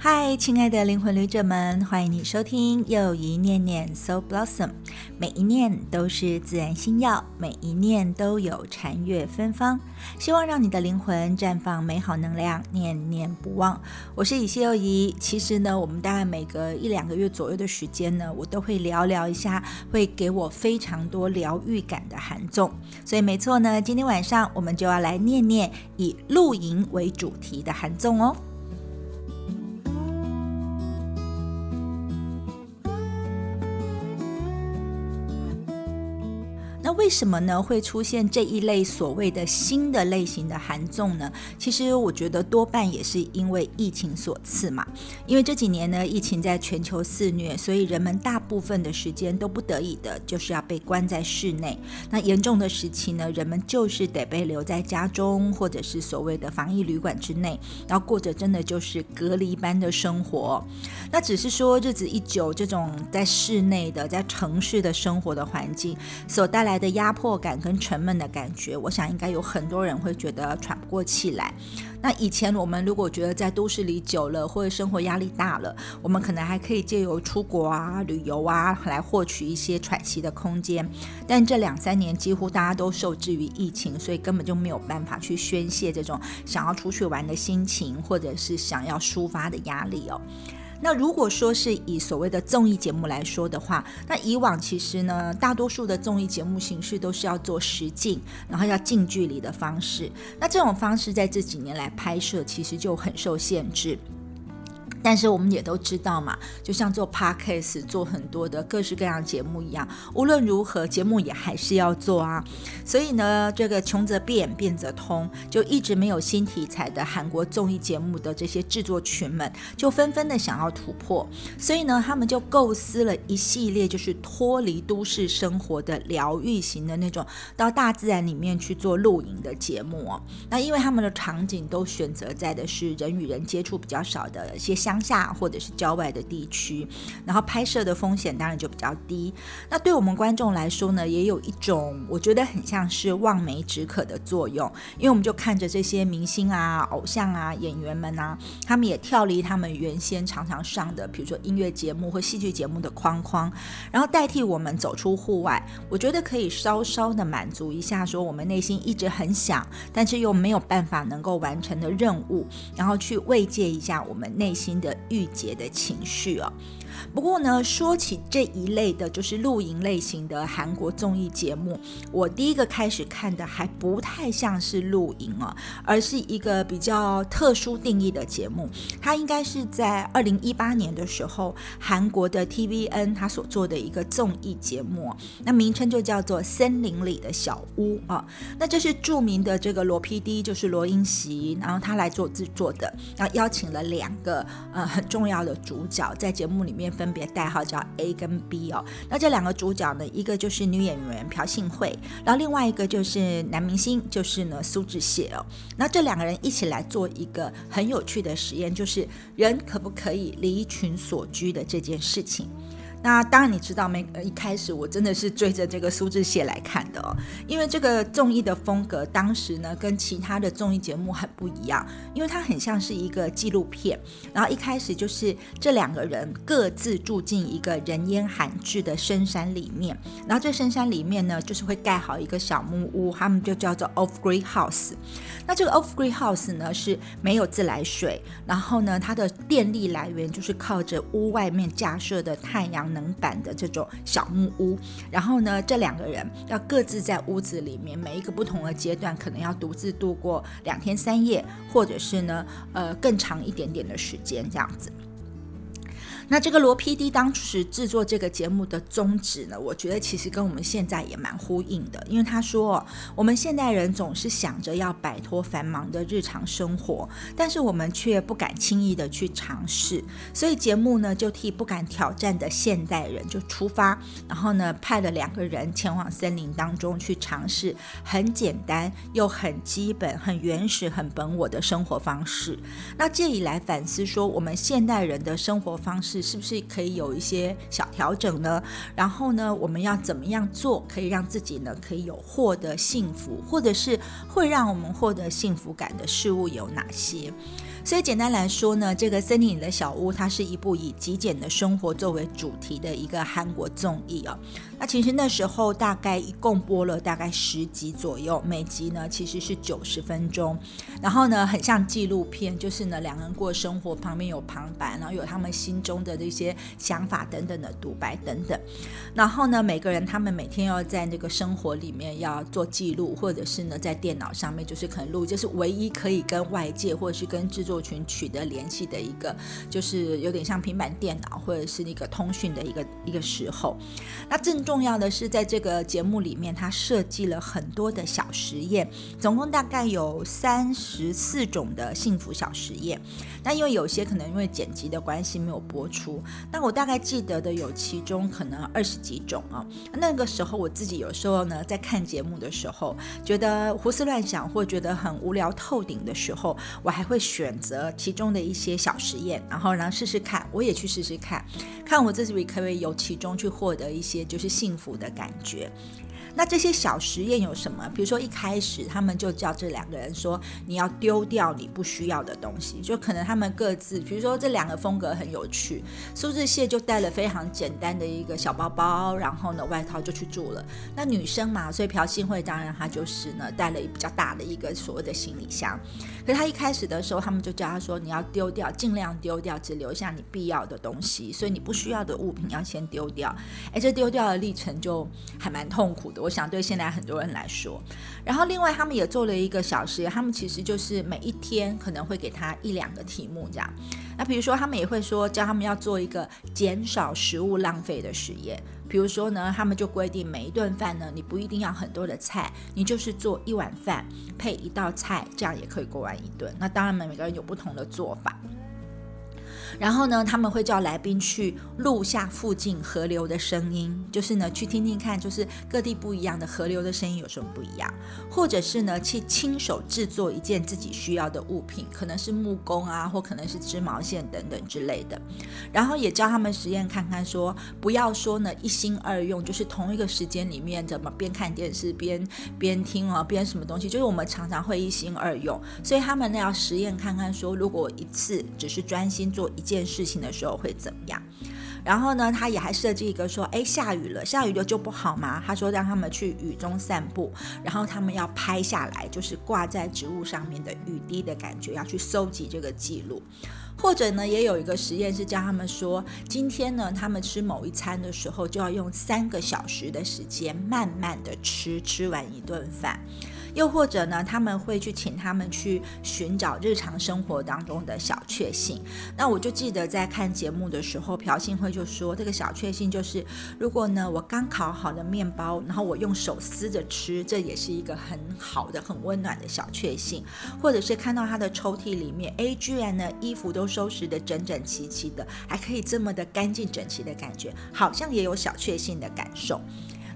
嗨，亲爱的灵魂旅者们，欢迎你收听又一念念 So Blossom。每一念都是自然心药，每一念都有禅悦芬芳。希望让你的灵魂绽放美好能量，念念不忘。我是以西又怡。其实呢，我们大概每隔一两个月左右的时间呢，我都会聊聊一下，会给我非常多疗愈感的韩综。所以没错呢，今天晚上我们就要来念念以露营为主题的韩综哦。为什么呢？会出现这一类所谓的新的类型的韩综呢？其实我觉得多半也是因为疫情所赐嘛。因为这几年呢，疫情在全球肆虐，所以人们大部分的时间都不得已的就是要被关在室内。那严重的时期呢，人们就是得被留在家中，或者是所谓的防疫旅馆之内，然后过着真的就是隔离般的生活。那只是说日子一久，这种在室内的、在城市的生活的环境所带来的。压迫感跟沉闷的感觉，我想应该有很多人会觉得喘不过气来。那以前我们如果觉得在都市里久了，或者生活压力大了，我们可能还可以借由出国啊、旅游啊来获取一些喘息的空间。但这两三年几乎大家都受制于疫情，所以根本就没有办法去宣泄这种想要出去玩的心情，或者是想要抒发的压力哦。那如果说是以所谓的综艺节目来说的话，那以往其实呢，大多数的综艺节目形式都是要做实景，然后要近距离的方式。那这种方式在这几年来拍摄，其实就很受限制。但是我们也都知道嘛，就像做 podcast 做很多的各式各样节目一样，无论如何节目也还是要做啊。所以呢，这个穷则变，变则通，就一直没有新题材的韩国综艺节目的这些制作群们，就纷纷的想要突破。所以呢，他们就构思了一系列就是脱离都市生活的疗愈型的那种，到大自然里面去做露营的节目哦。那因为他们的场景都选择在的是人与人接触比较少的一些。乡下或者是郊外的地区，然后拍摄的风险当然就比较低。那对我们观众来说呢，也有一种我觉得很像是望梅止渴的作用，因为我们就看着这些明星啊、偶像啊、演员们啊，他们也跳离他们原先常常上的，比如说音乐节目或戏剧节目的框框，然后代替我们走出户外。我觉得可以稍稍的满足一下，说我们内心一直很想，但是又没有办法能够完成的任务，然后去慰藉一下我们内心。的郁结的情绪哦。不过呢，说起这一类的，就是露营类型的韩国综艺节目，我第一个开始看的还不太像是露营哦，而是一个比较特殊定义的节目。它应该是在二零一八年的时候，韩国的 TVN 它所做的一个综艺节目，那名称就叫做《森林里的小屋》啊。那这是著名的这个罗 PD，就是罗英熙，然后他来做制作的，然后邀请了两个呃很重要的主角在节目里面。分别代号叫 A 跟 B 哦，那这两个主角呢，一个就是女演员朴信惠，然后另外一个就是男明星，就是呢苏志燮哦。那这两个人一起来做一个很有趣的实验，就是人可不可以离群所居的这件事情。那当然，你知道没？一开始我真的是追着这个苏志燮来看的哦，因为这个综艺的风格当时呢跟其他的综艺节目很不一样，因为它很像是一个纪录片。然后一开始就是这两个人各自住进一个人烟罕至的深山里面，然后这深山里面呢就是会盖好一个小木屋，他们就叫做 Off Grid House。那这个 Off Grid House 呢是没有自来水，然后呢它的电力来源就是靠着屋外面架设的太阳。能板的这种小木屋，然后呢，这两个人要各自在屋子里面，每一个不同的阶段，可能要独自度过两天三夜，或者是呢，呃，更长一点点的时间，这样子。那这个罗 PD 当时制作这个节目的宗旨呢，我觉得其实跟我们现在也蛮呼应的，因为他说，我们现代人总是想着要摆脱繁忙的日常生活，但是我们却不敢轻易的去尝试，所以节目呢就替不敢挑战的现代人就出发，然后呢派了两个人前往森林当中去尝试很简单又很基本、很原始、很本我的生活方式。那这以来反思说，我们现代人的生活方式。是不是可以有一些小调整呢？然后呢，我们要怎么样做可以让自己呢可以有获得幸福，或者是会让我们获得幸福感的事物有哪些？所以简单来说呢，这个森林里的小屋，它是一部以极简的生活作为主题的一个韩国综艺哦。那其实那时候大概一共播了大概十集左右，每集呢其实是九十分钟，然后呢很像纪录片，就是呢两个人过生活，旁边有旁白，然后有他们心中的这些想法等等的独白等等。然后呢每个人他们每天要在那个生活里面要做记录，或者是呢在电脑上面就是可能录，就是唯一可以跟外界或者是跟制作。群取得联系的一个，就是有点像平板电脑或者是那个通讯的一个一个时候。那正重要的是，在这个节目里面，它设计了很多的小实验，总共大概有三十四种的幸福小实验。那因为有些可能因为剪辑的关系没有播出，但我大概记得的有其中可能二十几种啊。那个时候我自己有时候呢，在看节目的时候，觉得胡思乱想或觉得很无聊透顶的时候，我还会选择。其中的一些小实验，然后然后试试看，我也去试试看，看我这次可不可以由其中去获得一些就是幸福的感觉。那这些小实验有什么？比如说一开始他们就叫这两个人说，你要丢掉你不需要的东西，就可能他们各自，比如说这两个风格很有趣，苏志燮就带了非常简单的一个小包包，然后呢外套就去住了。那女生嘛，所以朴信惠当然她就是呢带了比较大的一个所谓的行李箱。可是他一开始的时候，他们就教他说，你要丢掉，尽量丢掉，只留下你必要的东西，所以你不需要的物品要先丢掉。哎，这丢掉的历程就还蛮痛苦的。我想对现在很多人来说，然后另外他们也做了一个小实验，他们其实就是每一天可能会给他一两个题目这样。那比如说他们也会说教他们要做一个减少食物浪费的实验，比如说呢，他们就规定每一顿饭呢，你不一定要很多的菜，你就是做一碗饭配一道菜，这样也可以过完一顿。那当然每个人有不同的做法。然后呢，他们会叫来宾去录下附近河流的声音，就是呢去听听看，就是各地不一样的河流的声音有什么不一样，或者是呢去亲手制作一件自己需要的物品，可能是木工啊，或可能是织毛线等等之类的。然后也教他们实验看看，说不要说呢一心二用，就是同一个时间里面怎么边看电视边边听啊边什么东西，就是我们常常会一心二用，所以他们呢要实验看看，说如果一次只是专心做一。件事情的时候会怎么样？然后呢，他也还设计一个说，哎，下雨了，下雨了就不好吗？他说让他们去雨中散步，然后他们要拍下来，就是挂在植物上面的雨滴的感觉，要去搜集这个记录。或者呢，也有一个实验是教他们说，今天呢，他们吃某一餐的时候，就要用三个小时的时间慢慢的吃，吃完一顿饭。又或者呢，他们会去请他们去寻找日常生活当中的小确幸。那我就记得在看节目的时候，朴信惠就说，这个小确幸就是，如果呢我刚烤好的面包，然后我用手撕着吃，这也是一个很好的、很温暖的小确幸。或者是看到他的抽屉里面，哎，居然呢衣服都收拾得整整齐齐的，还可以这么的干净整齐的感觉，好像也有小确幸的感受。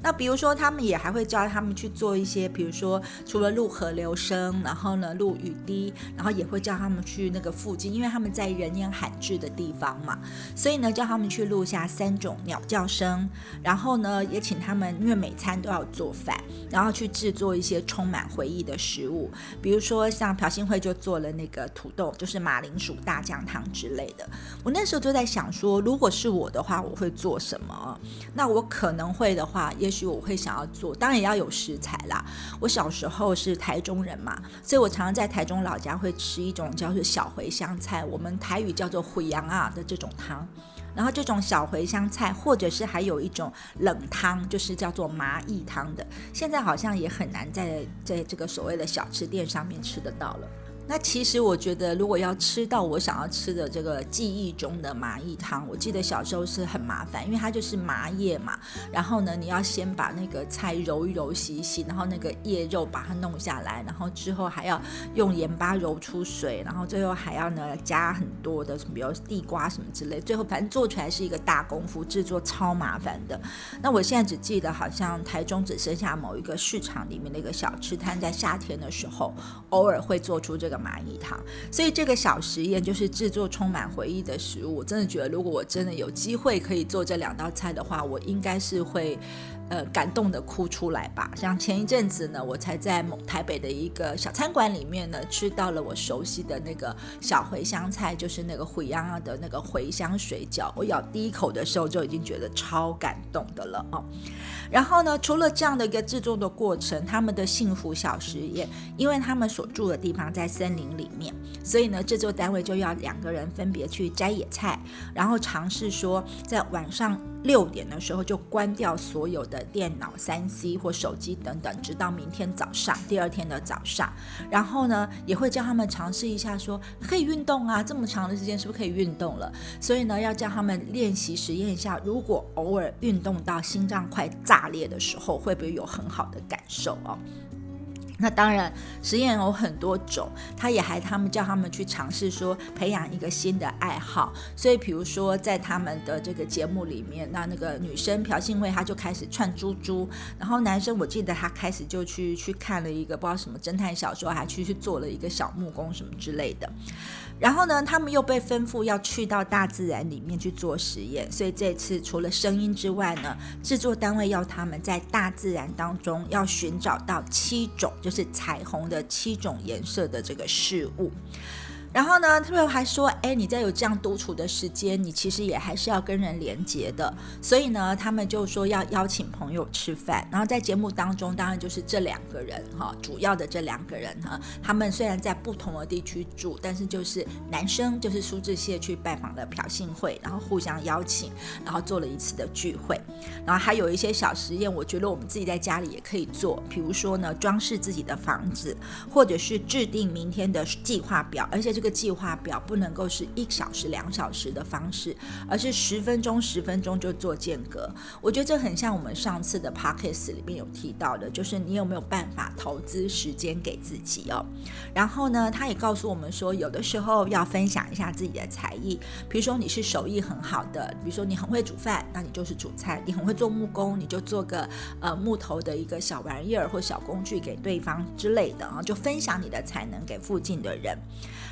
那比如说，他们也还会教他们去做一些，比如说除了录河流声，然后呢录雨滴，然后也会叫他们去那个附近，因为他们在人烟罕至的地方嘛，所以呢叫他们去录下三种鸟叫声，然后呢也请他们，因为每餐都要做饭，然后去制作一些充满回忆的食物，比如说像朴信惠就做了那个土豆，就是马铃薯大酱汤之类的。我那时候就在想说，如果是我的话，我会做什么？那我可能会的话，也许我会想要做，当然也要有食材啦。我小时候是台中人嘛，所以我常常在台中老家会吃一种叫做小茴香菜，我们台语叫做茴羊啊的这种汤。然后这种小茴香菜，或者是还有一种冷汤，就是叫做麻薏汤的，现在好像也很难在在这个所谓的小吃店上面吃得到了。那其实我觉得，如果要吃到我想要吃的这个记忆中的麻薏汤，我记得小时候是很麻烦，因为它就是麻叶嘛。然后呢，你要先把那个菜揉一揉、洗一洗，然后那个叶肉把它弄下来，然后之后还要用盐巴揉出水，然后最后还要呢加很多的，比如地瓜什么之类。最后反正做出来是一个大功夫，制作超麻烦的。那我现在只记得，好像台中只剩下某一个市场里面的一个小吃摊，在夏天的时候偶尔会做出这。的蚂蚁糖。所以这个小实验就是制作充满回忆的食物。我真的觉得，如果我真的有机会可以做这两道菜的话，我应该是会。呃，感动的哭出来吧。像前一阵子呢，我才在某台北的一个小餐馆里面呢，吃到了我熟悉的那个小茴香菜，就是那个惠阳的那个茴香水饺。我咬第一口的时候就已经觉得超感动的了哦。然后呢，除了这样的一个制作的过程，他们的幸福小实验，因为他们所住的地方在森林里面，所以呢，制作单位就要两个人分别去摘野菜，然后尝试说在晚上。六点的时候就关掉所有的电脑、三 C 或手机等等，直到明天早上，第二天的早上。然后呢，也会叫他们尝试一下，说可以运动啊，这么长的时间是不是可以运动了？所以呢，要叫他们练习实验一下，如果偶尔运动到心脏快炸裂的时候，会不会有很好的感受哦？那当然，实验有很多种，他也还他们叫他们去尝试说培养一个新的爱好。所以，比如说在他们的这个节目里面，那那个女生朴信惠，她就开始串珠珠，然后男生我记得他开始就去去看了一个不知道什么侦探小说，还去去做了一个小木工什么之类的。然后呢，他们又被吩咐要去到大自然里面去做实验，所以这次除了声音之外呢，制作单位要他们在大自然当中要寻找到七种，就是彩虹的七种颜色的这个事物。然后呢，他们还说，哎，你在有这样独处的时间，你其实也还是要跟人连接的。所以呢，他们就说要邀请朋友吃饭。然后在节目当中，当然就是这两个人哈，主要的这两个人哈，他们虽然在不同的地区住，但是就是男生就是苏志燮去拜访了朴信惠，然后互相邀请，然后做了一次的聚会。然后还有一些小实验，我觉得我们自己在家里也可以做，比如说呢，装饰自己的房子，或者是制定明天的计划表，而且这。个计划表不能够是一小时、两小时的方式，而是十分钟、十分钟就做间隔。我觉得这很像我们上次的 p o c k e t 里面有提到的，就是你有没有办法投资时间给自己哦。然后呢，他也告诉我们说，有的时候要分享一下自己的才艺，比如说你是手艺很好的，比如说你很会煮饭，那你就是煮菜；你很会做木工，你就做个呃木头的一个小玩意儿或小工具给对方之类的啊，就分享你的才能给附近的人。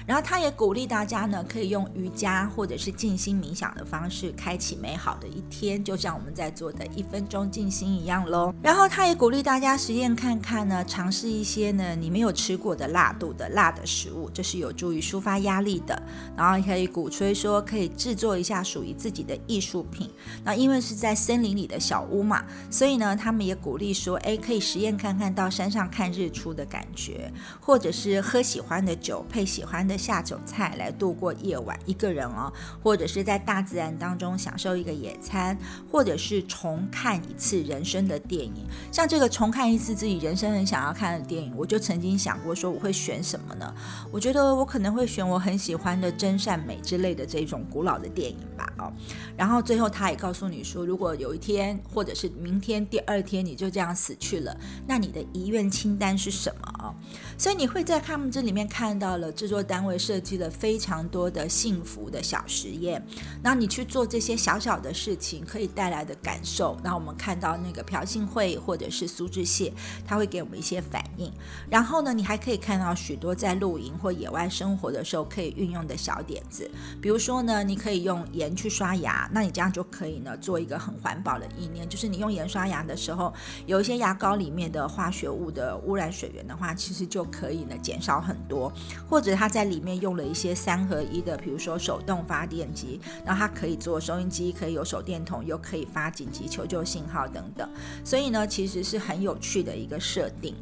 然后他也鼓励大家呢，可以用瑜伽或者是静心冥想的方式开启美好的一天，就像我们在做的一分钟静心一样喽。然后他也鼓励大家实验看看呢，尝试一些呢你没有吃过的辣度的辣的食物，这是有助于抒发压力的。然后可以鼓吹说可以制作一下属于自己的艺术品。那因为是在森林里的小屋嘛，所以呢他们也鼓励说，哎，可以实验看看到山上看日出的感觉，或者是喝喜欢的酒配喜欢。的下酒菜来度过夜晚，一个人哦，或者是在大自然当中享受一个野餐，或者是重看一次人生的电影。像这个重看一次自己人生很想要看的电影，我就曾经想过说我会选什么呢？我觉得我可能会选我很喜欢的真善美之类的这种古老的电影吧。哦，然后最后他也告诉你说，如果有一天或者是明天第二天你就这样死去了，那你的遗愿清单是什么哦？所以你会在他们这里面看到了制作单。位设计了非常多的幸福的小实验，那你去做这些小小的事情可以带来的感受，那我们看到那个朴信惠或者是苏志燮，他会给我们一些反应。然后呢，你还可以看到许多在露营或野外生活的时候可以运用的小点子，比如说呢，你可以用盐去刷牙，那你这样就可以呢做一个很环保的意念，就是你用盐刷牙的时候，有一些牙膏里面的化学物的污染水源的话，其实就可以呢减少很多，或者他在里面用了一些三合一的，比如说手动发电机，那它可以做收音机，可以有手电筒，又可以发紧急求救信号等等，所以呢，其实是很有趣的一个设定。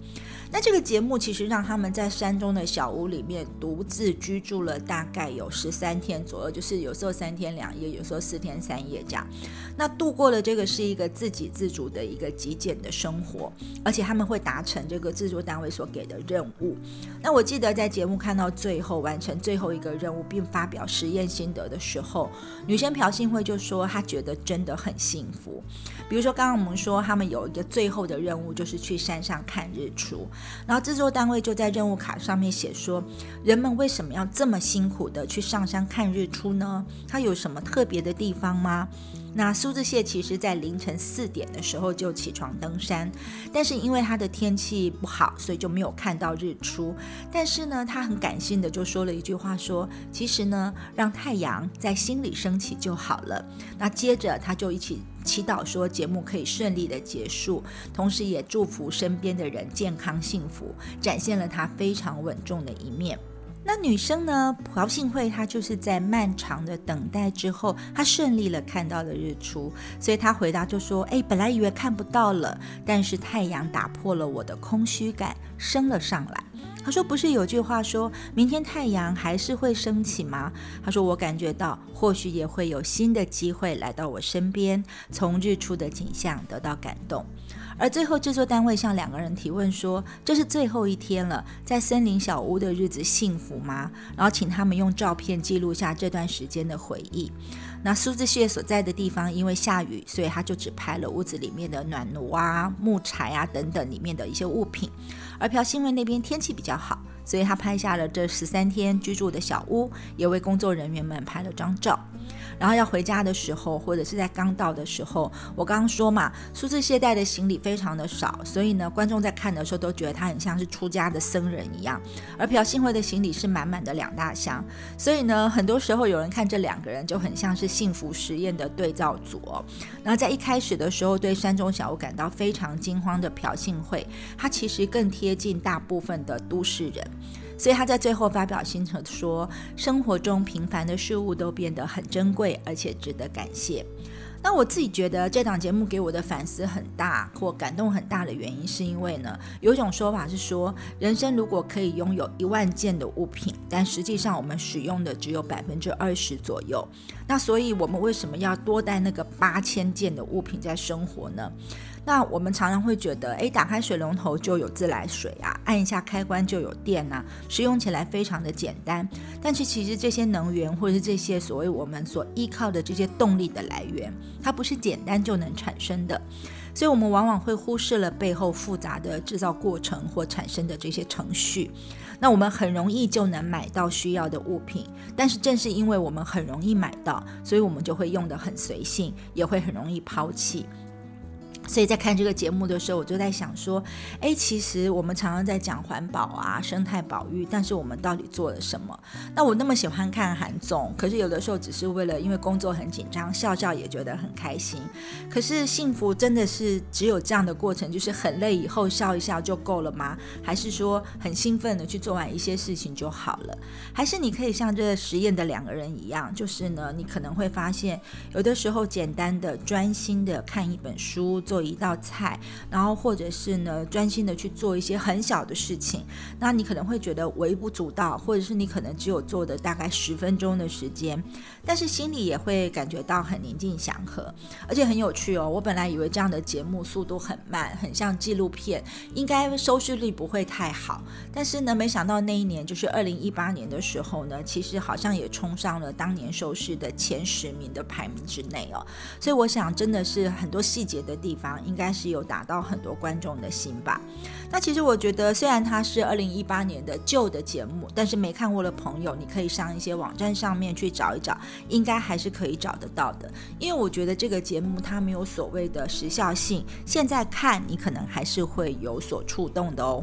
那这个节目其实让他们在山中的小屋里面独自居住了大概有十三天左右，就是有时候三天两夜，有时候四天三夜这样。那度过了这个是一个自给自足的一个极简的生活，而且他们会达成这个制作单位所给的任务。那我记得在节目看到最后完成最后一个任务并发表实验心得的时候，女生朴信惠就说她觉得真的很幸福。比如说刚刚我们说他们有一个最后的任务就是去山上看日出。然后制作单位就在任务卡上面写说，人们为什么要这么辛苦的去上山看日出呢？它有什么特别的地方吗？那苏志燮其实在凌晨四点的时候就起床登山，但是因为他的天气不好，所以就没有看到日出。但是呢，他很感性的就说了一句话，说其实呢，让太阳在心里升起就好了。那接着他就一起祈祷说节目可以顺利的结束，同时也祝福身边的人健康幸福，展现了他非常稳重的一面。那女生呢？朴信惠她就是在漫长的等待之后，她顺利了看到了日出，所以她回答就说：“哎，本来以为看不到了，但是太阳打破了我的空虚感，升了上来。”她说：“不是有句话说明天太阳还是会升起吗？”她说：“我感觉到或许也会有新的机会来到我身边，从日出的景象得到感动。”而最后，制作单位向两个人提问说：“这是最后一天了，在森林小屋的日子幸福吗？”然后请他们用照片记录下这段时间的回忆。那苏志燮所在的地方因为下雨，所以他就只拍了屋子里面的暖炉啊、木材啊等等里面的一些物品。而朴信惠那边天气比较好，所以他拍下了这十三天居住的小屋，也为工作人员们拍了张照。然后要回家的时候，或者是在刚到的时候，我刚刚说嘛，苏志燮带的行李非常的少，所以呢，观众在看的时候都觉得他很像是出家的僧人一样。而朴信惠的行李是满满的两大箱，所以呢，很多时候有人看这两个人就很像是幸福实验的对照组。然后在一开始的时候，对山中小屋感到非常惊慌的朴信惠，他其实更贴近大部分的都市人。所以他在最后发表心声说：“生活中平凡的事物都变得很珍贵，而且值得感谢。”那我自己觉得这档节目给我的反思很大或感动很大的原因，是因为呢，有一种说法是说，人生如果可以拥有一万件的物品，但实际上我们使用的只有百分之二十左右。那所以我们为什么要多带那个八千件的物品在生活呢？那我们常常会觉得，诶，打开水龙头就有自来水啊，按一下开关就有电呐，使用起来非常的简单。但是其实这些能源或者是这些所谓我们所依靠的这些动力的来源，它不是简单就能产生的。所以我们往往会忽视了背后复杂的制造过程或产生的这些程序。那我们很容易就能买到需要的物品，但是正是因为我们很容易买到，所以我们就会用得很随性，也会很容易抛弃。所以在看这个节目的时候，我就在想说，哎，其实我们常常在讲环保啊、生态保育，但是我们到底做了什么？那我那么喜欢看韩总，可是有的时候只是为了因为工作很紧张，笑笑也觉得很开心。可是幸福真的是只有这样的过程，就是很累以后笑一笑就够了吗？还是说很兴奋的去做完一些事情就好了？还是你可以像这个实验的两个人一样，就是呢，你可能会发现，有的时候简单的、专心的看一本书做。做一道菜，然后或者是呢，专心的去做一些很小的事情，那你可能会觉得微不足道，或者是你可能只有做的大概十分钟的时间，但是心里也会感觉到很宁静祥和，而且很有趣哦。我本来以为这样的节目速度很慢，很像纪录片，应该收视率不会太好，但是呢，没想到那一年就是二零一八年的时候呢，其实好像也冲上了当年收视的前十名的排名之内哦。所以我想，真的是很多细节的地方。应该是有打到很多观众的心吧。那其实我觉得，虽然它是二零一八年的旧的节目，但是没看过的朋友，你可以上一些网站上面去找一找，应该还是可以找得到的。因为我觉得这个节目它没有所谓的时效性，现在看你可能还是会有所触动的哦。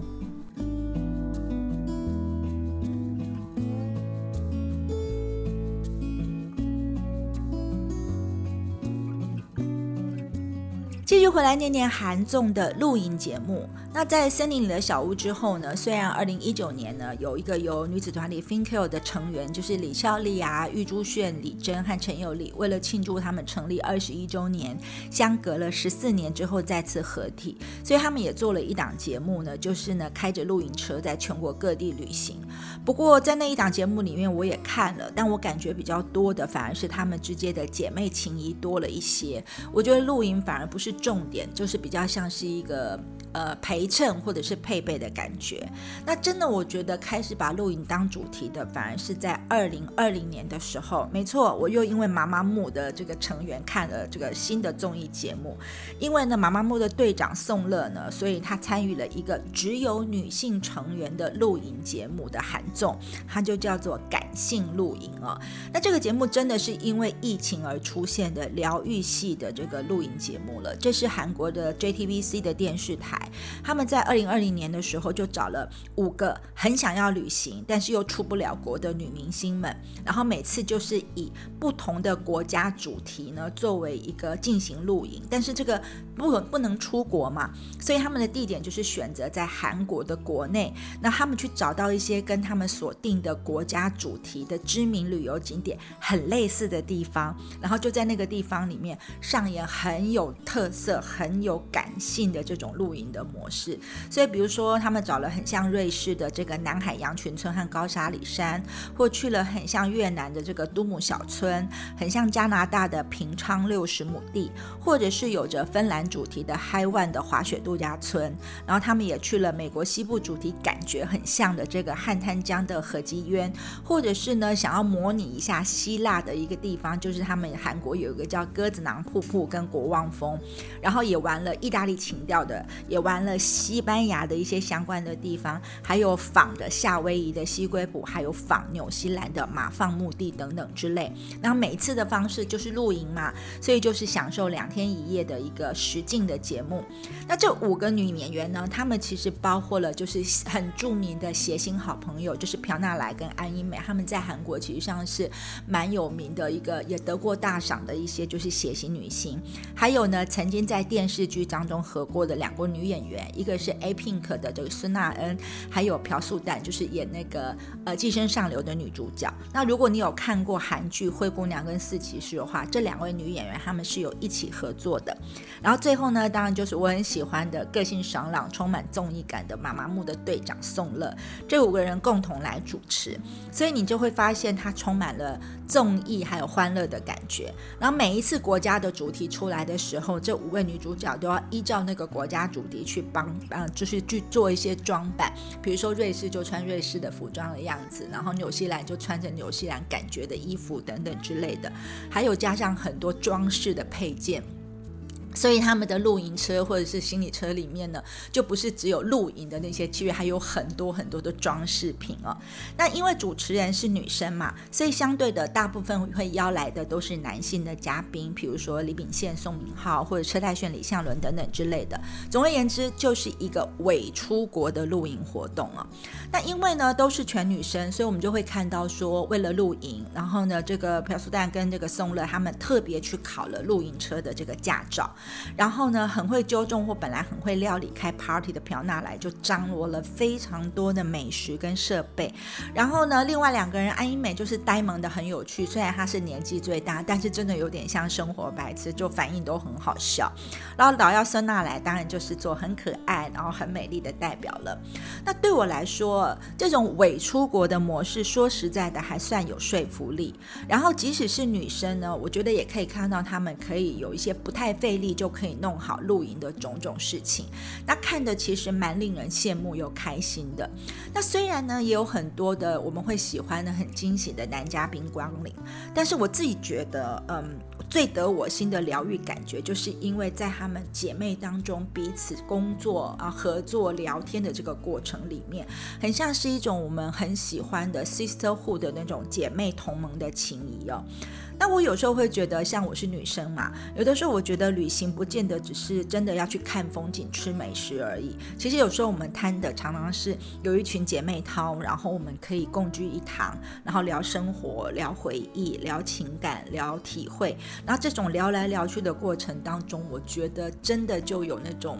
回来念念韩综的录音节目。那在森林里的小屋之后呢？虽然二零一九年呢有一个由女子团体 Finkel 的成员，就是李孝利啊、玉珠炫、李珍和陈友丽，为了庆祝他们成立二十一周年，相隔了十四年之后再次合体，所以他们也做了一档节目呢，就是呢开着露营车在全国各地旅行。不过在那一档节目里面，我也看了，但我感觉比较多的反而是他们之间的姐妹情谊多了一些。我觉得露营反而不是。重点就是比较像是一个呃陪衬或者是配备的感觉。那真的，我觉得开始把露营当主题的，反而是在二零二零年的时候。没错，我又因为妈妈木的这个成员看了这个新的综艺节目，因为呢妈妈木的队长宋乐呢，所以他参与了一个只有女性成员的露营节目的韩综，它就叫做感性露营哦。那这个节目真的是因为疫情而出现的疗愈系的这个露营节目了。这是韩国的 JTBC 的电视台。他们在二零二零年的时候就找了五个很想要旅行，但是又出不了国的女明星们，然后每次就是以不同的国家主题呢作为一个进行露营，但是这个不不能出国嘛，所以他们的地点就是选择在韩国的国内。那他们去找到一些跟他们所定的国家主题的知名旅游景点很类似的地方，然后就在那个地方里面上演很有特色、很有感性的这种露营。的模式，所以比如说，他们找了很像瑞士的这个南海羊群村和高沙里山，或去了很像越南的这个都姆小村，很像加拿大的平昌六十亩地，或者是有着芬兰主题的 High One 的滑雪度假村。然后他们也去了美国西部主题感觉很像的这个汉滩江的河基渊，或者是呢想要模拟一下希腊的一个地方，就是他们韩国有一个叫鸽子囊瀑布跟国望峰，然后也玩了意大利情调的。也玩了西班牙的一些相关的地方，还有仿的夏威夷的西龟埔，还有仿纽西兰的马放墓地等等之类。然后每次的方式就是露营嘛，所以就是享受两天一夜的一个实境的节目。那这五个女演员呢，她们其实包括了就是很著名的谐星好朋友，就是朴娜莱跟安英美，她们在韩国其实上是蛮有名的一个，也得过大赏的一些就是谐星女星。还有呢，曾经在电视剧当中合过的两个女演。员一个是 A Pink 的这个孙娜恩，还有朴素蛋，就是演那个呃《寄生上流》的女主角。那如果你有看过韩剧《灰姑娘》跟《四骑士》的话，这两位女演员她们是有一起合作的。然后最后呢，当然就是我很喜欢的个性爽朗、充满综艺感的妈妈木的队长宋乐，这五个人共同来主持，所以你就会发现它充满了综艺还有欢乐的感觉。然后每一次国家的主题出来的时候，这五位女主角都要依照那个国家主题。去帮啊，就是去做一些装扮，比如说瑞士就穿瑞士的服装的样子，然后纽西兰就穿着纽西兰感觉的衣服等等之类的，还有加上很多装饰的配件。所以他们的露营车或者是行李车里面呢，就不是只有露营的那些器具，还有很多很多的装饰品哦。那因为主持人是女生嘛，所以相对的大部分会邀来的都是男性的嘉宾，比如说李秉宪、宋敏浩或者车太铉、李相伦等等之类的。总而言之，就是一个伪出国的露营活动啊。那因为呢都是全女生，所以我们就会看到说，为了露营，然后呢这个朴素丹跟这个宋乐他们特别去考了露营车的这个驾照。然后呢，很会纠正或本来很会料理开 party 的朴娜来，就张罗了非常多的美食跟设备。然后呢，另外两个人安英美就是呆萌的很有趣，虽然她是年纪最大，但是真的有点像生活白痴，就反应都很好笑。然后老幺孙娜来，当然就是做很可爱，然后很美丽的代表了。那对我来说，这种伪出国的模式，说实在的还算有说服力。然后即使是女生呢，我觉得也可以看到她们可以有一些不太费力。就可以弄好露营的种种事情，那看的其实蛮令人羡慕又开心的。那虽然呢，也有很多的我们会喜欢的很惊喜的男嘉宾光临，但是我自己觉得，嗯，最得我心的疗愈感觉，就是因为在他们姐妹当中彼此工作啊、合作、聊天的这个过程里面，很像是一种我们很喜欢的 sisterhood 的那种姐妹同盟的情谊哦。那我有时候会觉得，像我是女生嘛，有的时候我觉得旅行不见得只是真的要去看风景、吃美食而已。其实有时候我们贪的常常是有一群姐妹淘，然后我们可以共聚一堂，然后聊生活、聊回忆、聊情感、聊体会。那这种聊来聊去的过程当中，我觉得真的就有那种。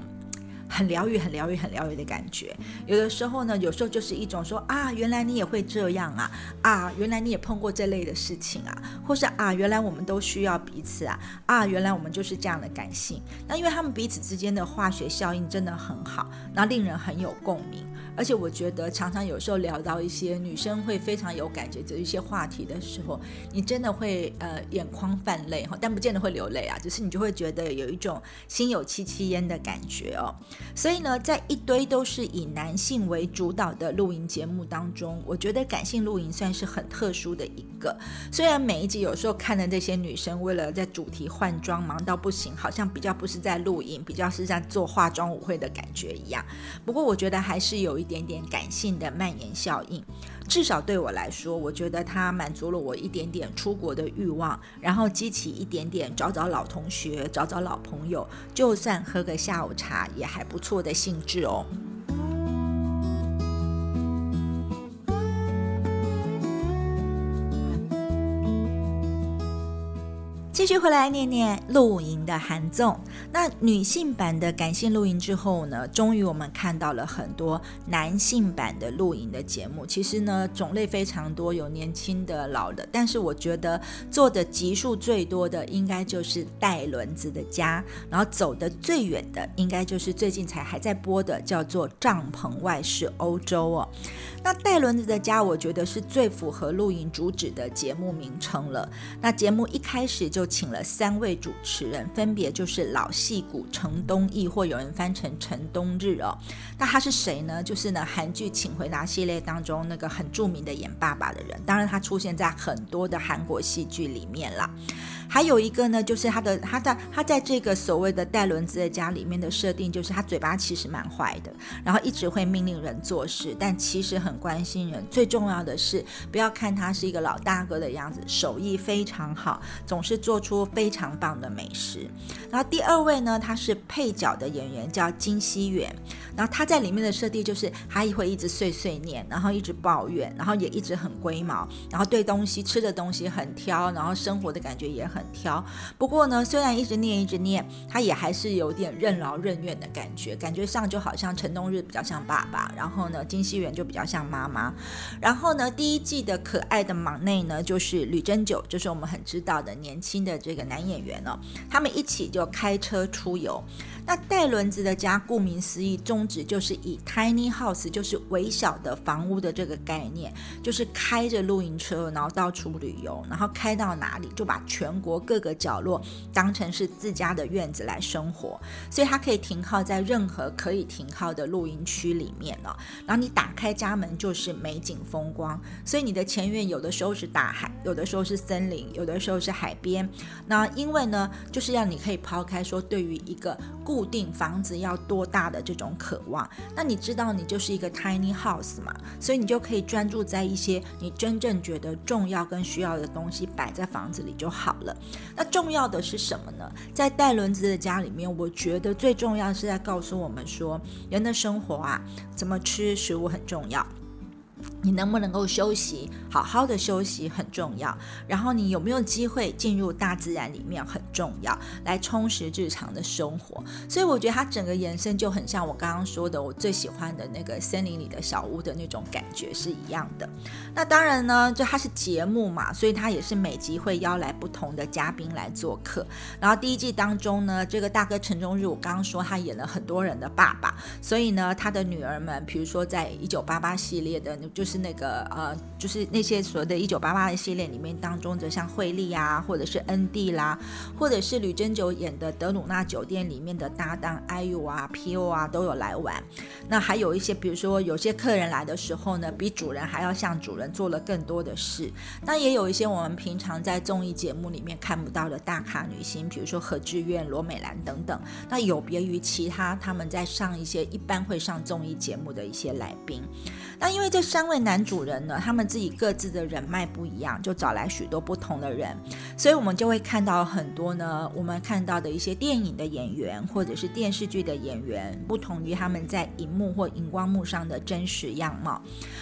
很疗愈，很疗愈，很疗愈的感觉。有的时候呢，有时候就是一种说啊，原来你也会这样啊，啊，原来你也碰过这类的事情啊，或是啊，原来我们都需要彼此啊，啊，原来我们就是这样的感性。那因为他们彼此之间的化学效应真的很好，那令人很有共鸣。而且我觉得常常有时候聊到一些女生会非常有感觉的一些话题的时候，你真的会呃眼眶泛泪哈，但不见得会流泪啊，只是你就会觉得有一种心有戚戚焉的感觉哦。所以呢，在一堆都是以男性为主导的露营节目当中，我觉得感性露营算是很特殊的一个。虽然每一集有时候看的这些女生为了在主题换装忙到不行，好像比较不是在露营，比较是在做化妆舞会的感觉一样。不过我觉得还是有一点点感性的蔓延效应。至少对我来说，我觉得它满足了我一点点出国的欲望，然后激起一点点找找老同学、找找老朋友，就算喝个下午茶也还不错的兴致哦。继续回来念念露营的韩综。那女性版的感性露营之后呢，终于我们看到了很多男性版的露营的节目。其实呢，种类非常多，有年轻的、老的。但是我觉得做的集数最多的，应该就是带轮子的家。然后走的最远的，应该就是最近才还在播的，叫做帐篷外是欧洲哦。那带轮子的家，我觉得是最符合露营主旨的节目名称了。那节目一开始就请了三位主持人，分别就是老戏骨陈东义，或有人翻成陈东日哦。那他是谁呢？就是呢韩剧《请回答》系列当中那个很著名的演爸爸的人。当然，他出现在很多的韩国戏剧里面了。还有一个呢，就是他的他的他在这个所谓的带轮子的家里面的设定，就是他嘴巴其实蛮坏的，然后一直会命令人做事，但其实很关心人。最重要的是，不要看他是一个老大哥的样子，手艺非常好，总是做出非常棒的美食。然后第二位呢，他是配角的演员，叫金熙远。然后他在里面的设定就是他也会一直碎碎念，然后一直抱怨，然后也一直很龟毛，然后对东西吃的东西很挑，然后生活的感觉也很很挑。不过呢，虽然一直念一直念，他也还是有点任劳任怨的感觉，感觉上就好像陈冬日比较像爸爸，然后呢金熙媛就比较像妈妈。然后呢，第一季的可爱的忙内呢，就是吕珍九，就是我们很知道的年轻的这个男演员哦，他们一起就开车出游。那带轮子的家，顾名思义，宗旨就是以 tiny house，就是微小的房屋的这个概念，就是开着露营车，然后到处旅游，然后开到哪里就把全国各个角落当成是自家的院子来生活，所以它可以停靠在任何可以停靠的露营区里面了。然后你打开家门就是美景风光，所以你的前院有的时候是大海，有的时候是森林，有的时候是海边。那因为呢，就是让你可以抛开说对于一个固定房子要多大的这种渴望，那你知道你就是一个 tiny house 嘛，所以你就可以专注在一些你真正觉得重要跟需要的东西摆在房子里就好了。那重要的是什么呢？在带轮子的家里面，我觉得最重要是在告诉我们说，人的生活啊，怎么吃食物很重要。你能不能够休息，好好的休息很重要。然后你有没有机会进入大自然里面很重要，来充实日常的生活。所以我觉得它整个延伸就很像我刚刚说的，我最喜欢的那个森林里的小屋的那种感觉是一样的。那当然呢，就它是节目嘛，所以它也是每集会邀来不同的嘉宾来做客。然后第一季当中呢，这个大哥陈忠日，我刚刚说他演了很多人的爸爸，所以呢，他的女儿们，比如说在一九八八系列的那。就是那个呃，就是那些所谓的《一九八八》的系列里面当中的，像惠利啊，或者是恩蒂啦，或者是吕珍九演的《德鲁纳酒店》里面的搭档 IU 啊、PO 啊，都有来玩。那还有一些，比如说有些客人来的时候呢，比主人还要向主人做了更多的事。那也有一些我们平常在综艺节目里面看不到的大咖女星，比如说何志远、罗美兰等等。那有别于其他他们在上一些一般会上综艺节目的一些来宾。那因为这三位男主人呢，他们自己各自的人脉不一样，就找来许多不同的人，所以我们就会看到很多呢，我们看到的一些电影的演员或者是电视剧的演员，不同于他们在荧幕或荧光幕上的真实样貌。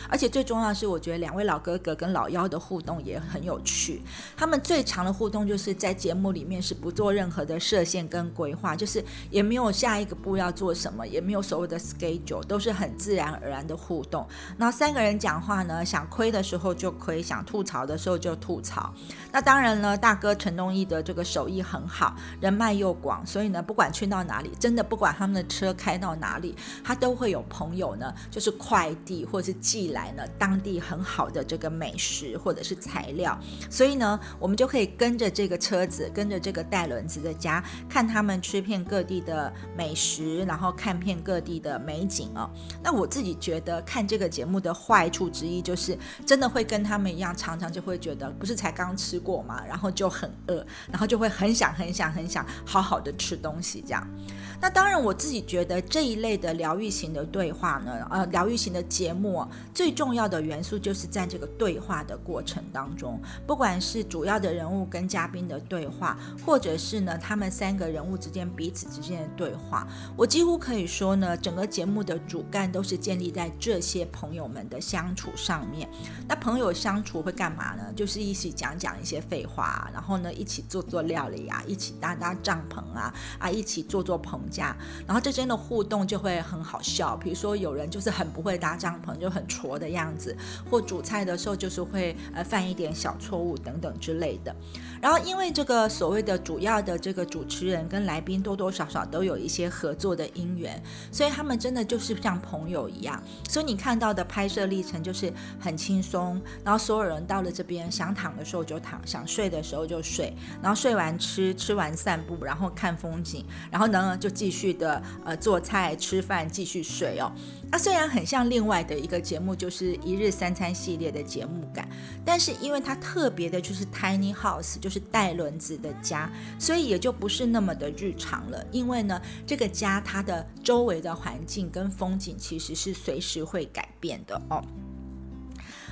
而且最重要的是，我觉得两位老哥哥跟老幺的互动也很有趣。他们最长的互动就是在节目里面是不做任何的设限跟规划，就是也没有下一个步要做什么，也没有所谓的 schedule，都是很自然而然的互动。然后三个人讲话呢，想亏的时候就亏，想吐槽的时候就吐槽。那当然了，大哥陈东义的这个手艺很好，人脉又广，所以呢，不管去到哪里，真的不管他们的车开到哪里，他都会有朋友呢，就是快递或是寄来呢当地很好的这个美食或者是材料。所以呢，我们就可以跟着这个车子，跟着这个带轮子的家，看他们吃遍各地的美食，然后看遍各地的美景哦。那我自己觉得看这个节目的坏处之一，就是真的会跟他们一样，常常就会觉得，不是才刚吃。过嘛，然后就很饿，然后就会很想很想很想好好的吃东西这样。那当然，我自己觉得这一类的疗愈型的对话呢，呃，疗愈型的节目最重要的元素就是在这个对话的过程当中，不管是主要的人物跟嘉宾的对话，或者是呢他们三个人物之间彼此之间的对话，我几乎可以说呢，整个节目的主干都是建立在这些朋友们的相处上面。那朋友相处会干嘛呢？就是一起讲讲一些废话，然后呢一起做做料理啊，一起搭搭帐篷啊，啊一起做做棚。家，然后这间的互动就会很好笑。比如说有人就是很不会搭帐篷，就很挫的样子，或煮菜的时候就是会呃犯一点小错误等等之类的。然后因为这个所谓的主要的这个主持人跟来宾多多少少都有一些合作的姻缘，所以他们真的就是像朋友一样。所以你看到的拍摄历程就是很轻松，然后所有人到了这边想躺的时候就躺，想睡的时候就睡，然后睡完吃，吃完散步，然后看风景，然后呢就。继续的呃做菜吃饭继续睡哦，它虽然很像另外的一个节目，就是一日三餐系列的节目感，但是因为它特别的就是 tiny house，就是带轮子的家，所以也就不是那么的日常了。因为呢，这个家它的周围的环境跟风景其实是随时会改变的哦。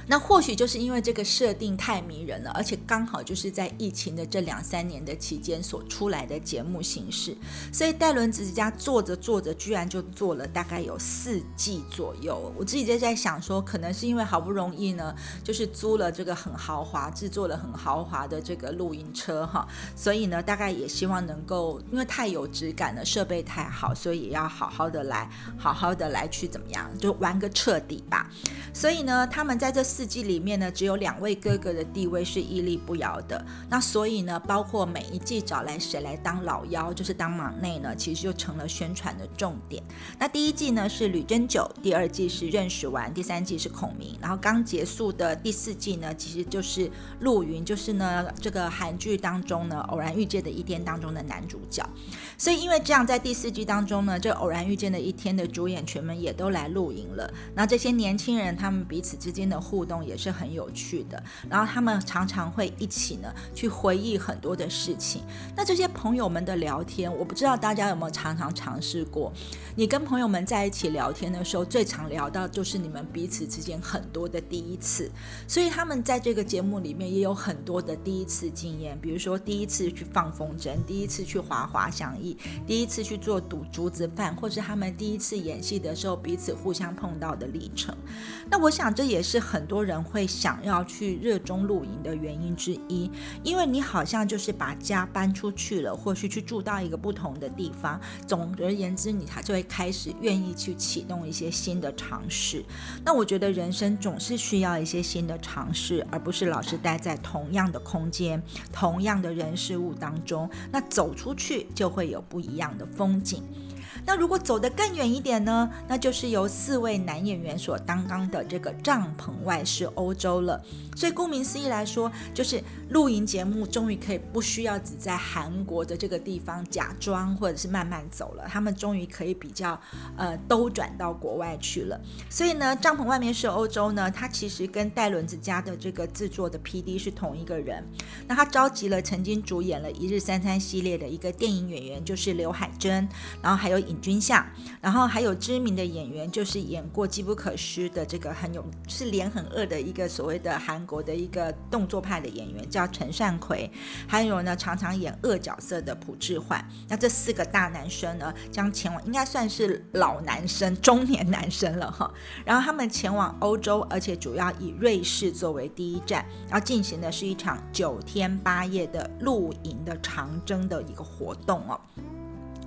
那或许就是因为这个设定太迷人了，而且刚好就是在疫情的这两三年的期间所出来的节目形式，所以戴伦子家做着做着，居然就做了大概有四季左右。我自己就在想说，可能是因为好不容易呢，就是租了这个很豪华、制作了很豪华的这个露营车哈，所以呢，大概也希望能够，因为太有质感了，设备太好，所以也要好好的来，好好的来去怎么样，就玩个彻底吧。所以呢，他们在这四。四季里面呢，只有两位哥哥的地位是屹立不摇的。那所以呢，包括每一季找来谁来当老幺，就是当忙内呢，其实就成了宣传的重点。那第一季呢是吕珍九，第二季是任时完，第三季是孔明。然后刚结束的第四季呢，其实就是陆云，就是呢这个韩剧当中呢偶然遇见的一天当中的男主角。所以因为这样，在第四季当中呢，这偶然遇见的一天的主演群们也都来露营了。那这些年轻人他们彼此之间的互互动。也是很有趣的，然后他们常常会一起呢去回忆很多的事情。那这些朋友们的聊天，我不知道大家有没有常常尝试过？你跟朋友们在一起聊天的时候，最常聊到就是你们彼此之间很多的第一次。所以他们在这个节目里面也有很多的第一次经验，比如说第一次去放风筝，第一次去滑滑翔翼，第一次去做赌竹子饭，或是他们第一次演戏的时候彼此互相碰到的历程。那我想这也是很多。人会想要去热衷露营的原因之一，因为你好像就是把家搬出去了，或是去住到一个不同的地方。总而言之，你才就会开始愿意去启动一些新的尝试。那我觉得人生总是需要一些新的尝试，而不是老是待在同样的空间、同样的人事物当中。那走出去就会有不一样的风景。那如果走得更远一点呢？那就是由四位男演员所担纲的这个帐篷外是欧洲了。所以顾名思义来说，就是露营节目终于可以不需要只在韩国的这个地方假装或者是慢慢走了，他们终于可以比较呃兜转到国外去了。所以呢，帐篷外面是欧洲呢，它其实跟戴轮子家的这个制作的 P.D 是同一个人。那他召集了曾经主演了一日三餐系列的一个电影演员，就是刘海珍，然后还有。尹君相，然后还有知名的演员，就是演过《机不可失》的这个很有是脸很恶的一个所谓的韩国的一个动作派的演员，叫陈善奎。还有呢，常常演恶角色的朴智焕。那这四个大男生呢，将前往，应该算是老男生、中年男生了哈。然后他们前往欧洲，而且主要以瑞士作为第一站，然后进行的是一场九天八夜的露营的长征的一个活动哦。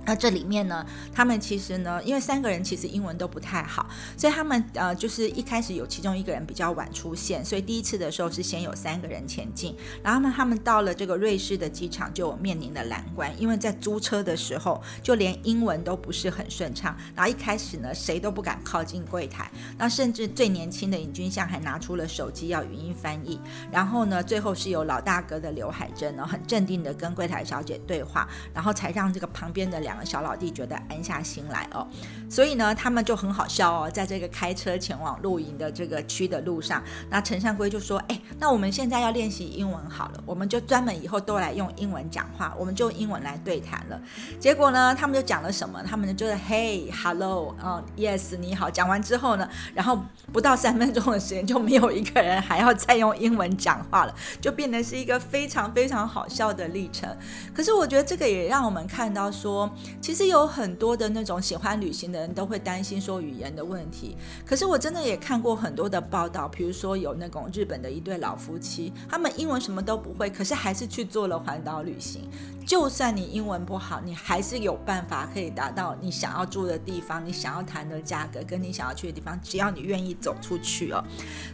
那这里面呢，他们其实呢，因为三个人其实英文都不太好，所以他们呃就是一开始有其中一个人比较晚出现，所以第一次的时候是先有三个人前进，然后呢，他们到了这个瑞士的机场就面临了难关，因为在租车的时候就连英文都不是很顺畅，然后一开始呢谁都不敢靠近柜台，那甚至最年轻的尹君相还拿出了手机要语音翻译，然后呢最后是由老大哥的刘海珍呢很镇定的跟柜台小姐对话，然后才让这个旁边的两。小老弟觉得安下心来哦，所以呢，他们就很好笑哦，在这个开车前往露营的这个区的路上，那陈善圭就说：“哎，那我们现在要练习英文好了，我们就专门以后都来用英文讲话，我们就用英文来对谈了。”结果呢，他们就讲了什么？他们就说：“Hey，Hello，嗯，Yes，你好。”讲完之后呢，然后不到三分钟的时间，就没有一个人还要再用英文讲话了，就变得是一个非常非常好笑的历程。可是我觉得这个也让我们看到说。其实有很多的那种喜欢旅行的人都会担心说语言的问题。可是我真的也看过很多的报道，比如说有那种日本的一对老夫妻，他们英文什么都不会，可是还是去做了环岛旅行。就算你英文不好，你还是有办法可以达到你想要住的地方，你想要谈的价格，跟你想要去的地方，只要你愿意走出去哦。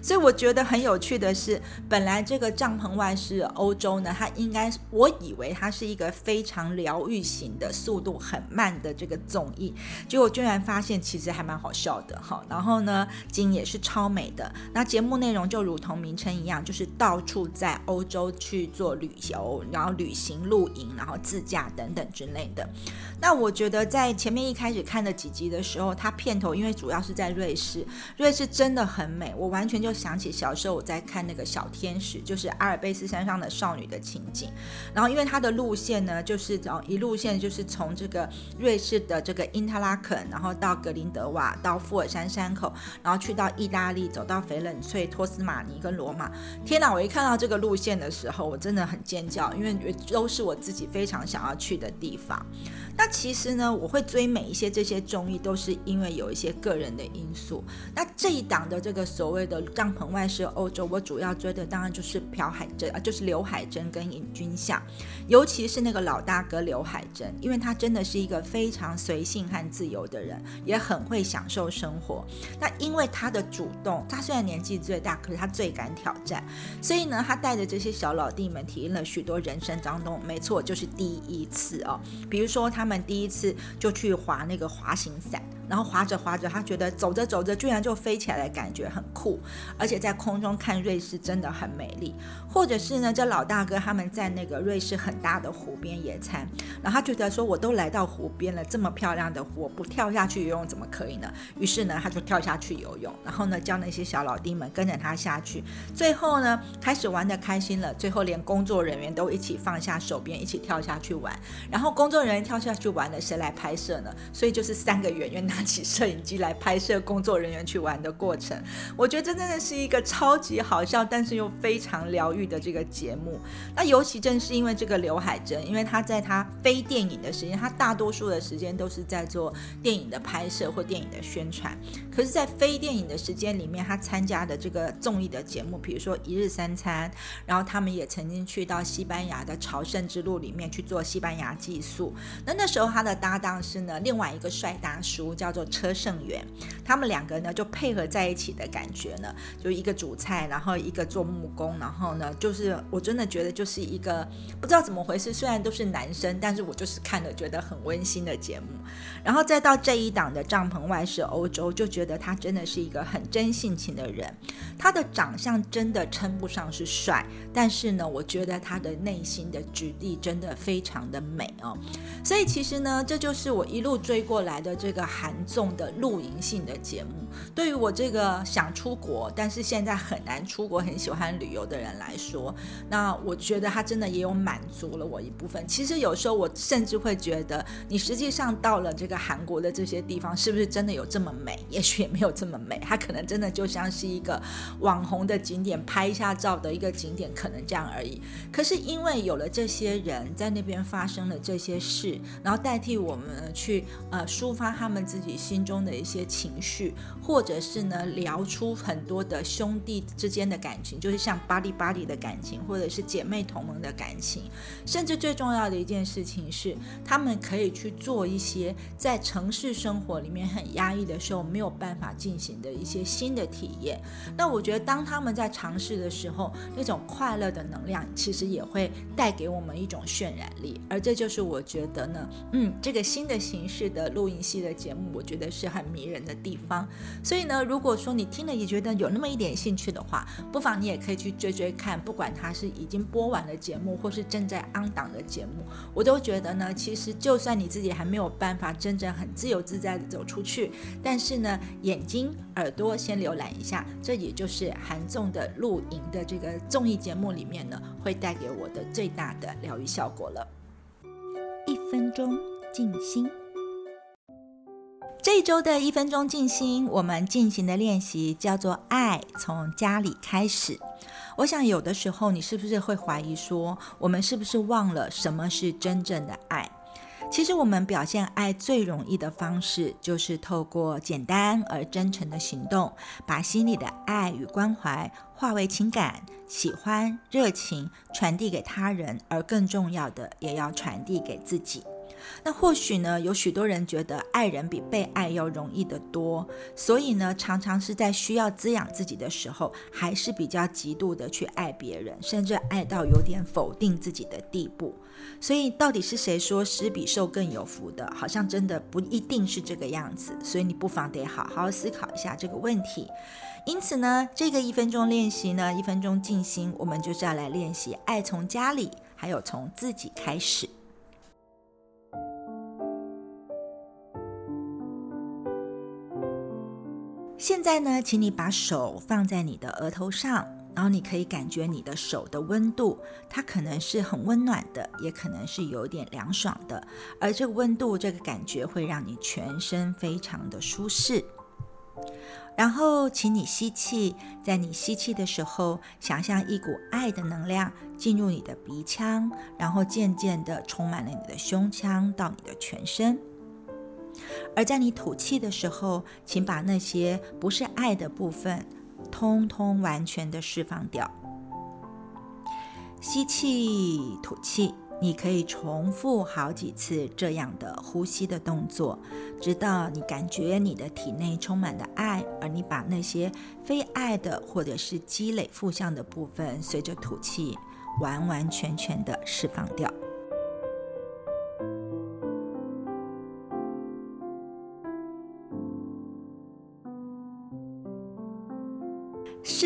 所以我觉得很有趣的是，本来这个帐篷外是欧洲呢，它应该我以为它是一个非常疗愈型的速度。很慢的这个综艺，结果居然发现其实还蛮好笑的哈。然后呢，景也是超美的。那节目内容就如同名称一样，就是到处在欧洲去做旅游，然后旅行、露营，然后自驾等等之类的。那我觉得在前面一开始看的几集的时候，它片头因为主要是在瑞士，瑞士真的很美，我完全就想起小时候我在看那个小天使，就是阿尔卑斯山上的少女的情景。然后因为它的路线呢，就是哦一路线就是从这个瑞士的这个因特拉肯，然后到格林德瓦，到富尔山山口，然后去到意大利，走到翡冷翠、托斯马尼跟罗马。天哪！我一看到这个路线的时候，我真的很尖叫，因为都是我自己非常想要去的地方。那其实呢，我会追每一些这些综艺，都是因为有一些个人的因素。那这一档的这个所谓的帐篷外是欧洲，我主要追的当然就是朴海珍啊，就是刘海珍跟尹君相，尤其是那个老大哥刘海珍，因为他真的是一个非常随性和自由的人，也很会享受生活。那因为他的主动，他虽然年纪最大，可是他最敢挑战，所以呢，他带着这些小老弟们体验了许多人生当中，没错，就是第一次哦，比如说他。们们第一次就去滑那个滑行伞。然后滑着滑着，他觉得走着走着居然就飞起来的感觉很酷，而且在空中看瑞士真的很美丽。或者是呢，这老大哥他们在那个瑞士很大的湖边野餐，然后他觉得说我都来到湖边了，这么漂亮的湖，我不跳下去游泳怎么可以呢？于是呢，他就跳下去游泳，然后呢，叫那些小老弟们跟着他下去。最后呢，开始玩的开心了，最后连工作人员都一起放下手边，一起跳下去玩。然后工作人员跳下去玩了，谁来拍摄呢？所以就是三个演员拿。起摄影机来拍摄工作人员去玩的过程，我觉得这真的是一个超级好笑，但是又非常疗愈的这个节目。那尤其正是因为这个刘海珍，因为他在他非电影的时间，他大多数的时间都是在做电影的拍摄或电影的宣传。可是，在非电影的时间里面，他参加的这个综艺的节目，比如说《一日三餐》，然后他们也曾经去到西班牙的朝圣之路里面去做西班牙寄宿。那那时候他的搭档是呢，另外一个帅大叔，叫做车胜元。他们两个呢就配合在一起的感觉呢，就一个煮菜，然后一个做木工，然后呢，就是我真的觉得就是一个不知道怎么回事，虽然都是男生，但是我就是看了觉得很温馨的节目。然后再到这一档的帐篷外是欧洲，就。觉得他真的是一个很真性情的人，他的长相真的称不上是帅，但是呢，我觉得他的内心的质地真的非常的美哦。所以其实呢，这就是我一路追过来的这个韩综的露营性的节目。对于我这个想出国，但是现在很难出国，很喜欢旅游的人来说，那我觉得他真的也有满足了我一部分。其实有时候我甚至会觉得，你实际上到了这个韩国的这些地方，是不是真的有这么美？也许。也没有这么美，它可能真的就像是一个网红的景点，拍一下照的一个景点，可能这样而已。可是因为有了这些人在那边发生了这些事，然后代替我们去呃抒发他们自己心中的一些情绪，或者是呢聊出很多的兄弟之间的感情，就是像巴黎巴黎的感情，或者是姐妹同盟的感情，甚至最重要的一件事情是，他们可以去做一些在城市生活里面很压抑的时候没有办法进行的一些新的体验。那我觉得，当他们在尝试的时候，那种快乐的能量其实也会带给我们一种渲染力，而这就是我觉得呢，嗯，这个新的形式的录音系的节目，我觉得是很迷人的地方。所以呢，如果说你听了也觉得有那么一点兴趣的话，不妨你也可以去追追看，不管它是已经播完的节目，或是正在 on 档的节目，我都觉得呢，其实就算你自己还没有办法真正很自由自在的走出去，但是呢，眼睛、耳朵先浏览一下，这也就是韩综的录影的这个综艺节目里面呢，会带给我的最大的疗愈效果了。分钟静心。这一周的一分钟静心，我们进行的练习叫做“爱从家里开始”。我想有的时候，你是不是会怀疑说，我们是不是忘了什么是真正的爱？其实，我们表现爱最容易的方式，就是透过简单而真诚的行动，把心里的爱与关怀化为情感、喜欢、热情，传递给他人，而更重要的，也要传递给自己。那或许呢，有许多人觉得爱人比被爱要容易得多，所以呢，常常是在需要滋养自己的时候，还是比较极度的去爱别人，甚至爱到有点否定自己的地步。所以，到底是谁说施比受更有福的？好像真的不一定是这个样子。所以，你不妨得好好思考一下这个问题。因此呢，这个一分钟练习呢，一分钟静心，我们就是要来练习爱从家里，还有从自己开始。现在呢，请你把手放在你的额头上，然后你可以感觉你的手的温度，它可能是很温暖的，也可能是有点凉爽的，而这个温度，这个感觉会让你全身非常的舒适。然后，请你吸气，在你吸气的时候，想象一股爱的能量进入你的鼻腔，然后渐渐的充满了你的胸腔到你的全身。而在你吐气的时候，请把那些不是爱的部分，通通完全的释放掉。吸气，吐气，你可以重复好几次这样的呼吸的动作，直到你感觉你的体内充满了爱，而你把那些非爱的或者是积累负向的部分，随着吐气完完全全的释放掉。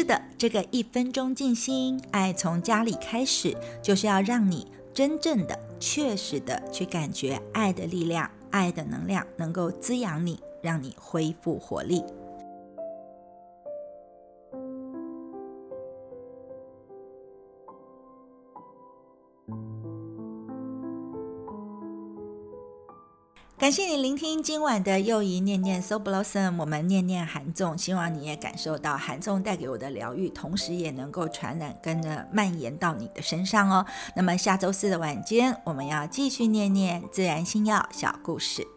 的，这个一分钟静心，爱从家里开始，就是要让你真正的、确实的去感觉爱的力量、爱的能量，能够滋养你，让你恢复活力。感谢你聆听今晚的又一念念 So Blossom，我们念念韩纵，希望你也感受到韩纵带给我的疗愈，同时也能够传染跟着蔓延到你的身上哦。那么下周四的晚间，我们要继续念念自然星耀小故事。